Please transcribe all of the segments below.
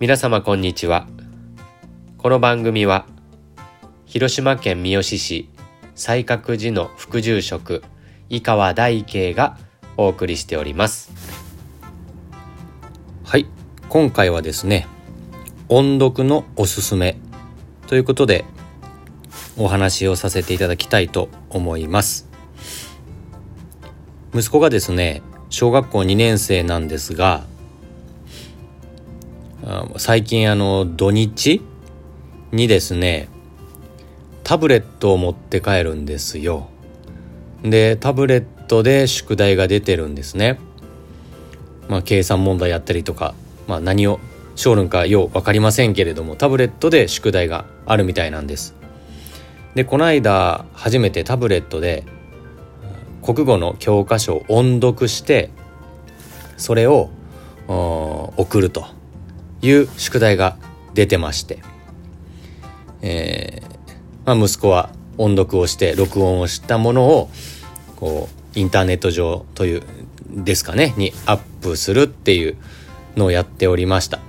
皆様こんにちは。この番組は広島県三次市西角寺の副住職井川大慶がお送りしております。はい。今回はですね音読のおすすめということでお話をさせていただきたいと思います。息子がですね小学校2年生なんですが最近あの土日にですねタブレットを持って帰るんですよ。でタブレットで宿題が出てるんですね。まあ計算問題やったりとかまあ何を小論かよう分かりませんけれどもタブレットで宿題があるみたいなんです。でこの間初めてタブレットで国語の教科書を音読してそれを送ると。いう宿題が出てまして、えーまあ、息子は音読をして録音をしたものをこうインターネット上というですかねにアップするっていうのをやっておりました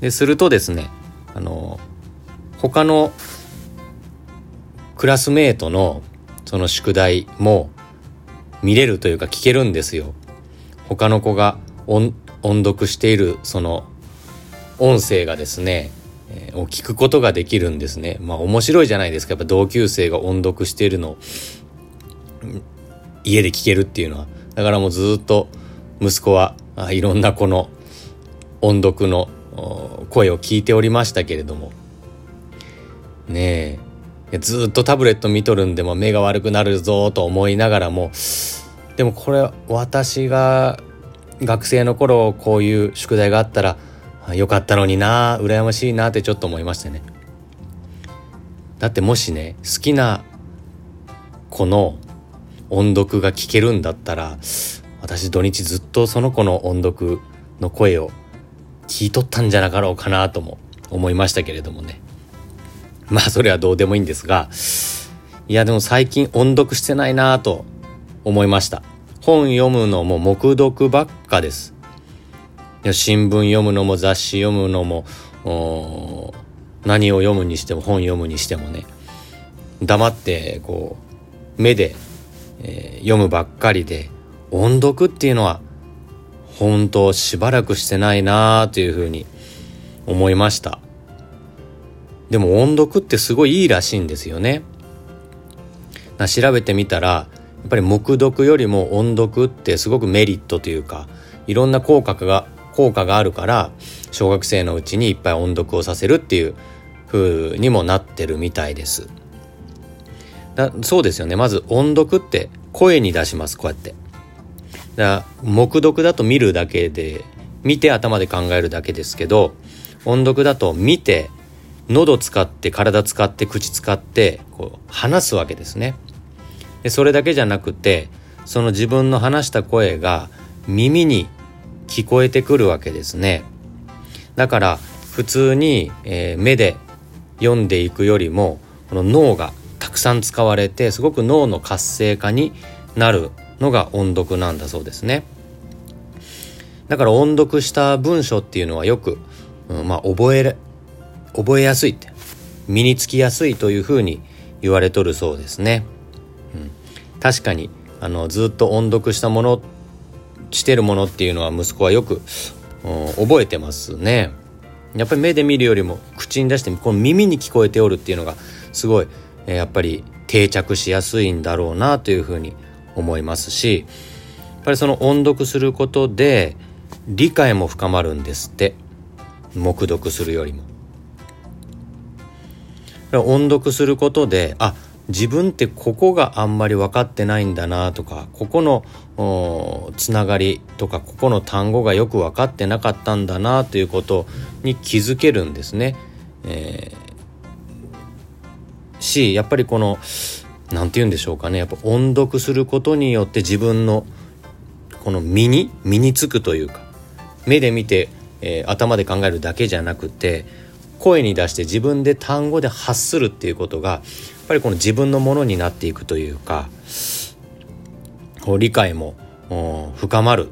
でするとですねあの他のクラスメートのその宿題も見れるというか聞けるんですよ。他の子が音音読しているその音声がですね、えー、を聞くことができるんですね。まあ面白いじゃないですか。やっぱ同級生が音読しているのを家で聞けるっていうのは。だからもうずっと息子はいろんな子の音読の声を聞いておりましたけれどもねえずっとタブレット見とるんでも目が悪くなるぞと思いながらもでもこれ私が学生の頃こういう宿題があったらよかったのにな羨ましいなってちょっと思いましてね。だってもしね好きな子の音読が聞けるんだったら私土日ずっとその子の音読の声を聞いとったんじゃなかろうかなとも思いましたけれどもね。まあそれはどうでもいいんですがいやでも最近音読してないなと思いました。本読むのも黙読ばっかです。新聞読むのも雑誌読むのも何を読むにしても本読むにしてもね。黙ってこう目で、えー、読むばっかりで音読っていうのは本当しばらくしてないなあというふうに思いました。でも音読ってすごいいいらしいんですよね。調べてみたらっぱり黙読よりも音読ってすごくメリットというかいろんな効果が効果があるから小学生のうちにいっぱい音読をさせるっていう風にもなってるみたいです。だそうですよねまず音読って声に出しますこうやって。だ黙読だと見るだけで見て頭で考えるだけですけど音読だと見て喉使って体使って口使ってこう話すわけですね。でそれだけじゃなくてその自分の話した声が耳に聞こえてくるわけですね。だから普通に、えー、目で読んでいくよりもこの脳がたくさん使われてすごく脳の活性化になるのが音読なんだそうですね。だから音読した文章っていうのはよく、うん、まあ覚え覚えやすいって身につきやすいというふうに言われとるそうですね。確かにあのずっと音読したものしてるものっていうのは息子はよく、うん、覚えてますね。やっぱり目で見るよりも口に出してこの耳に聞こえておるっていうのがすごい、え、やっぱり定着しやすいんだろうなというふうに思いますしやっぱりその音読することで理解も深まるんですって黙読するよりも。音読することであ自分ってここがあんまり分かってないんだなとかここのつながりとかここの単語がよく分かってなかったんだなということに気づけるんですね。えー、しやっぱりこの何て言うんでしょうかねやっぱ音読することによって自分のこの身に身につくというか目で見て、えー、頭で考えるだけじゃなくて声に出して自分で単語で発するっていうことがぱりこの自分のものになっていくというか理解も深まる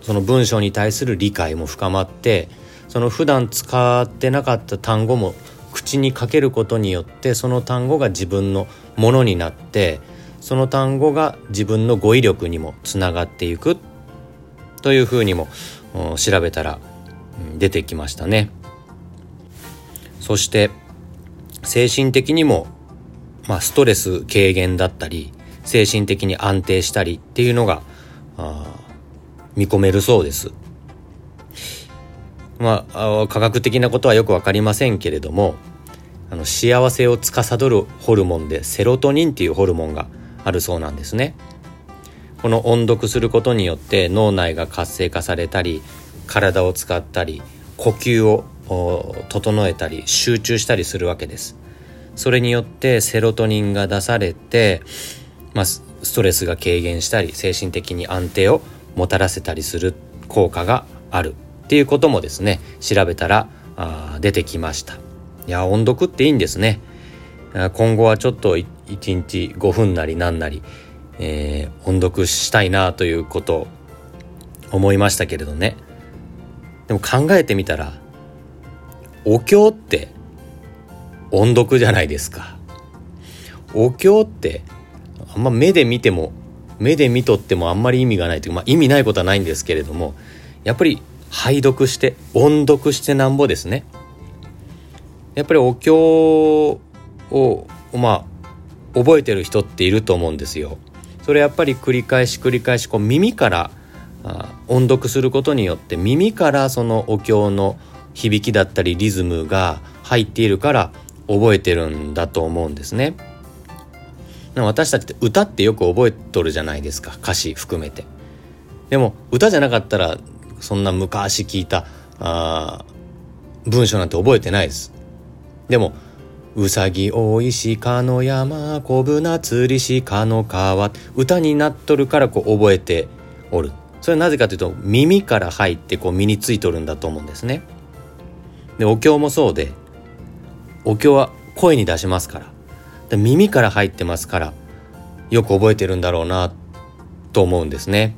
その文章に対する理解も深まってその普段使ってなかった単語も口にかけることによってその単語が自分のものになってその単語が自分の語彙力にもつながっていくというふうにも調べたら出てきましたね。そして精神的にも、まあ、ストレス軽減だったり精神的に安定したりっていうのが見込めるそうです。まあ、科学的なことはよく分かりませんけれどもあの幸せを司るホルモンでセロトニンっていうホルモンがあるそうなんですね。この音読することによって脳内が活性化されたり体を使ったり呼吸を整えたり集中したりするわけです。それによってセロトニンが出されて、まあ、ストレスが軽減したり精神的に安定をもたらせたりする効果があるっていうこともですね調べたらあ出てきました。いや音読っていいんですね。今後はちょっと1日5分なり何なり、えー、音読したいなということ思いましたけれどね。でも考えてみたらお経って音読じゃないですか。お経ってあんま目で見ても目で見とってもあんまり意味がないというまあ意味ないことはないんですけれどもやっぱり拝読して音読してなんぼですね。やっぱりお経をまあ覚えてる人っていると思うんですよ。それやっぱり繰り返し繰り返しこう耳から音読することによって耳からそのお経の響きだったりリズムが入っているから覚えてるんだと思うんですね私たちって歌ってよく覚えとるじゃないですか歌詞含めてでも歌じゃなかったらそんな昔聞いたあ文章なんて覚えてないです。でも、うさぎ大石かの山、小舟釣り鹿の川、歌になっとるからこう覚えておる。それはなぜかというと耳から入ってこう身についとるんだと思うんですね。で、お経もそうで、お経は声に出しますから。で耳から入ってますから、よく覚えてるんだろうなと思うんですね。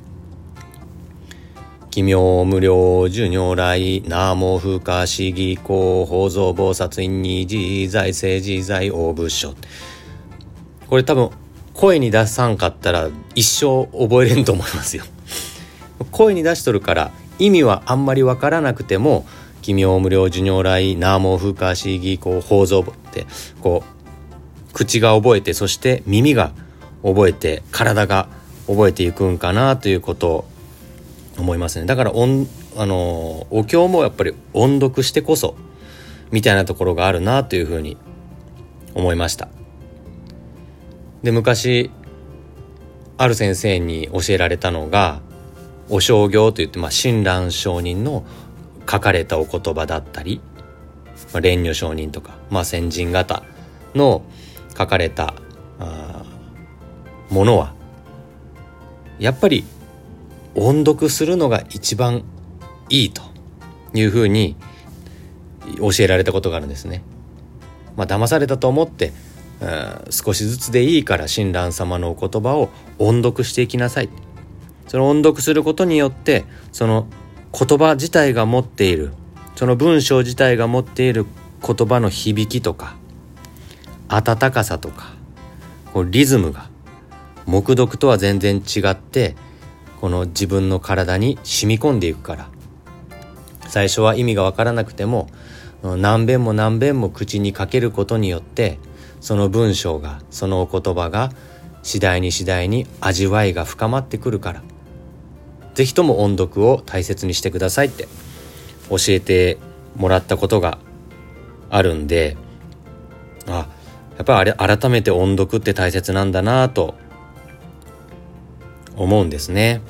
奇妙無料寿如来、南無不可思議公、法蔵菩薩院に自在政自在大仏書。これ多分声に出さんかったら一生覚えれんと思いますよ。声に出しとるから意味はあんまりわからなくても奇妙無料寿如来南無不可思議公法蔵ってこう口が覚えてそして耳が覚えて体が覚えていくんかなということを思いますね。だから音あのお経もやっぱり音読してこそみたいなところがあるなというふうに思いました。で昔ある先生に教えられたのがお正行といって、まあ、親鸞上人の書かれたお言葉だったり、まあ、蓮如上人とか、まあ、先人方の書かれたものはやっぱり音読するのが一番いいというふうに教えられたことがあるんですね。まあ騙されたと思って、少しずつでいいから親鸞様のお言葉を音読していきなさい。その音読することによってその言葉自体が持っている。その文章自体が持っている言葉の響きとか温かさとかこうリズムが黙読とは全然違ってこの自分の体に染み込んでいくから。最初は意味が分からなくても何遍も何遍も口にかけることによってその文章がそのお言葉が次第に次第に味わいが深まってくるから。是非とも音読を大切にしてくださいって教えてもらったことがあるんであやっぱり改めて音読って大切なんだなと思うんですね。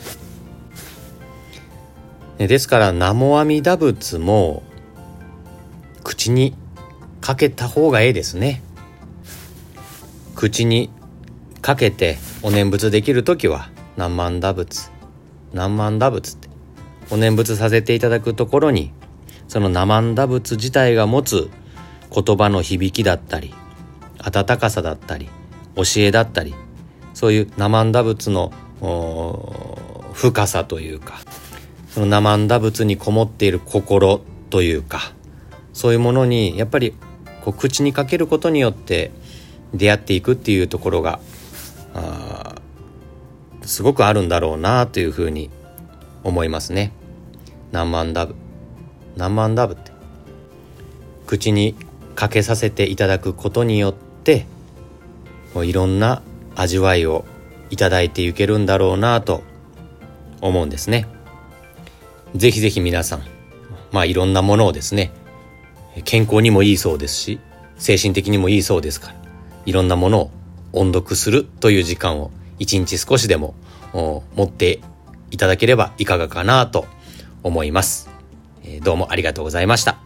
ですから南無阿弥陀仏も口にかけた方がええですね。口にかけてお念仏できる時は何万打仏何万打仏ってお念仏させていただくところにその何万打仏自体が持つ言葉の響きだったり温かさだったり教えだったりそういう生万打仏の深さというかその生んだ仏にこもっている心というかそういうものにやっぱりこう口にかけることによって出会っていくっていうところがあすごくあるんだろうなというふうに思いますね。何万ダブ何万ダブって口にかけさせていただくことによってもういろんな味わいをいただいていけるんだろうなと思うんですね。ぜひぜひ皆さん、まあいろんなものをですね、健康にもいいそうですし、精神的にもいいそうですから、いろんなものを音読するという時間を一日少しでも持っていただければいかがかなと思います。どうもありがとうございました。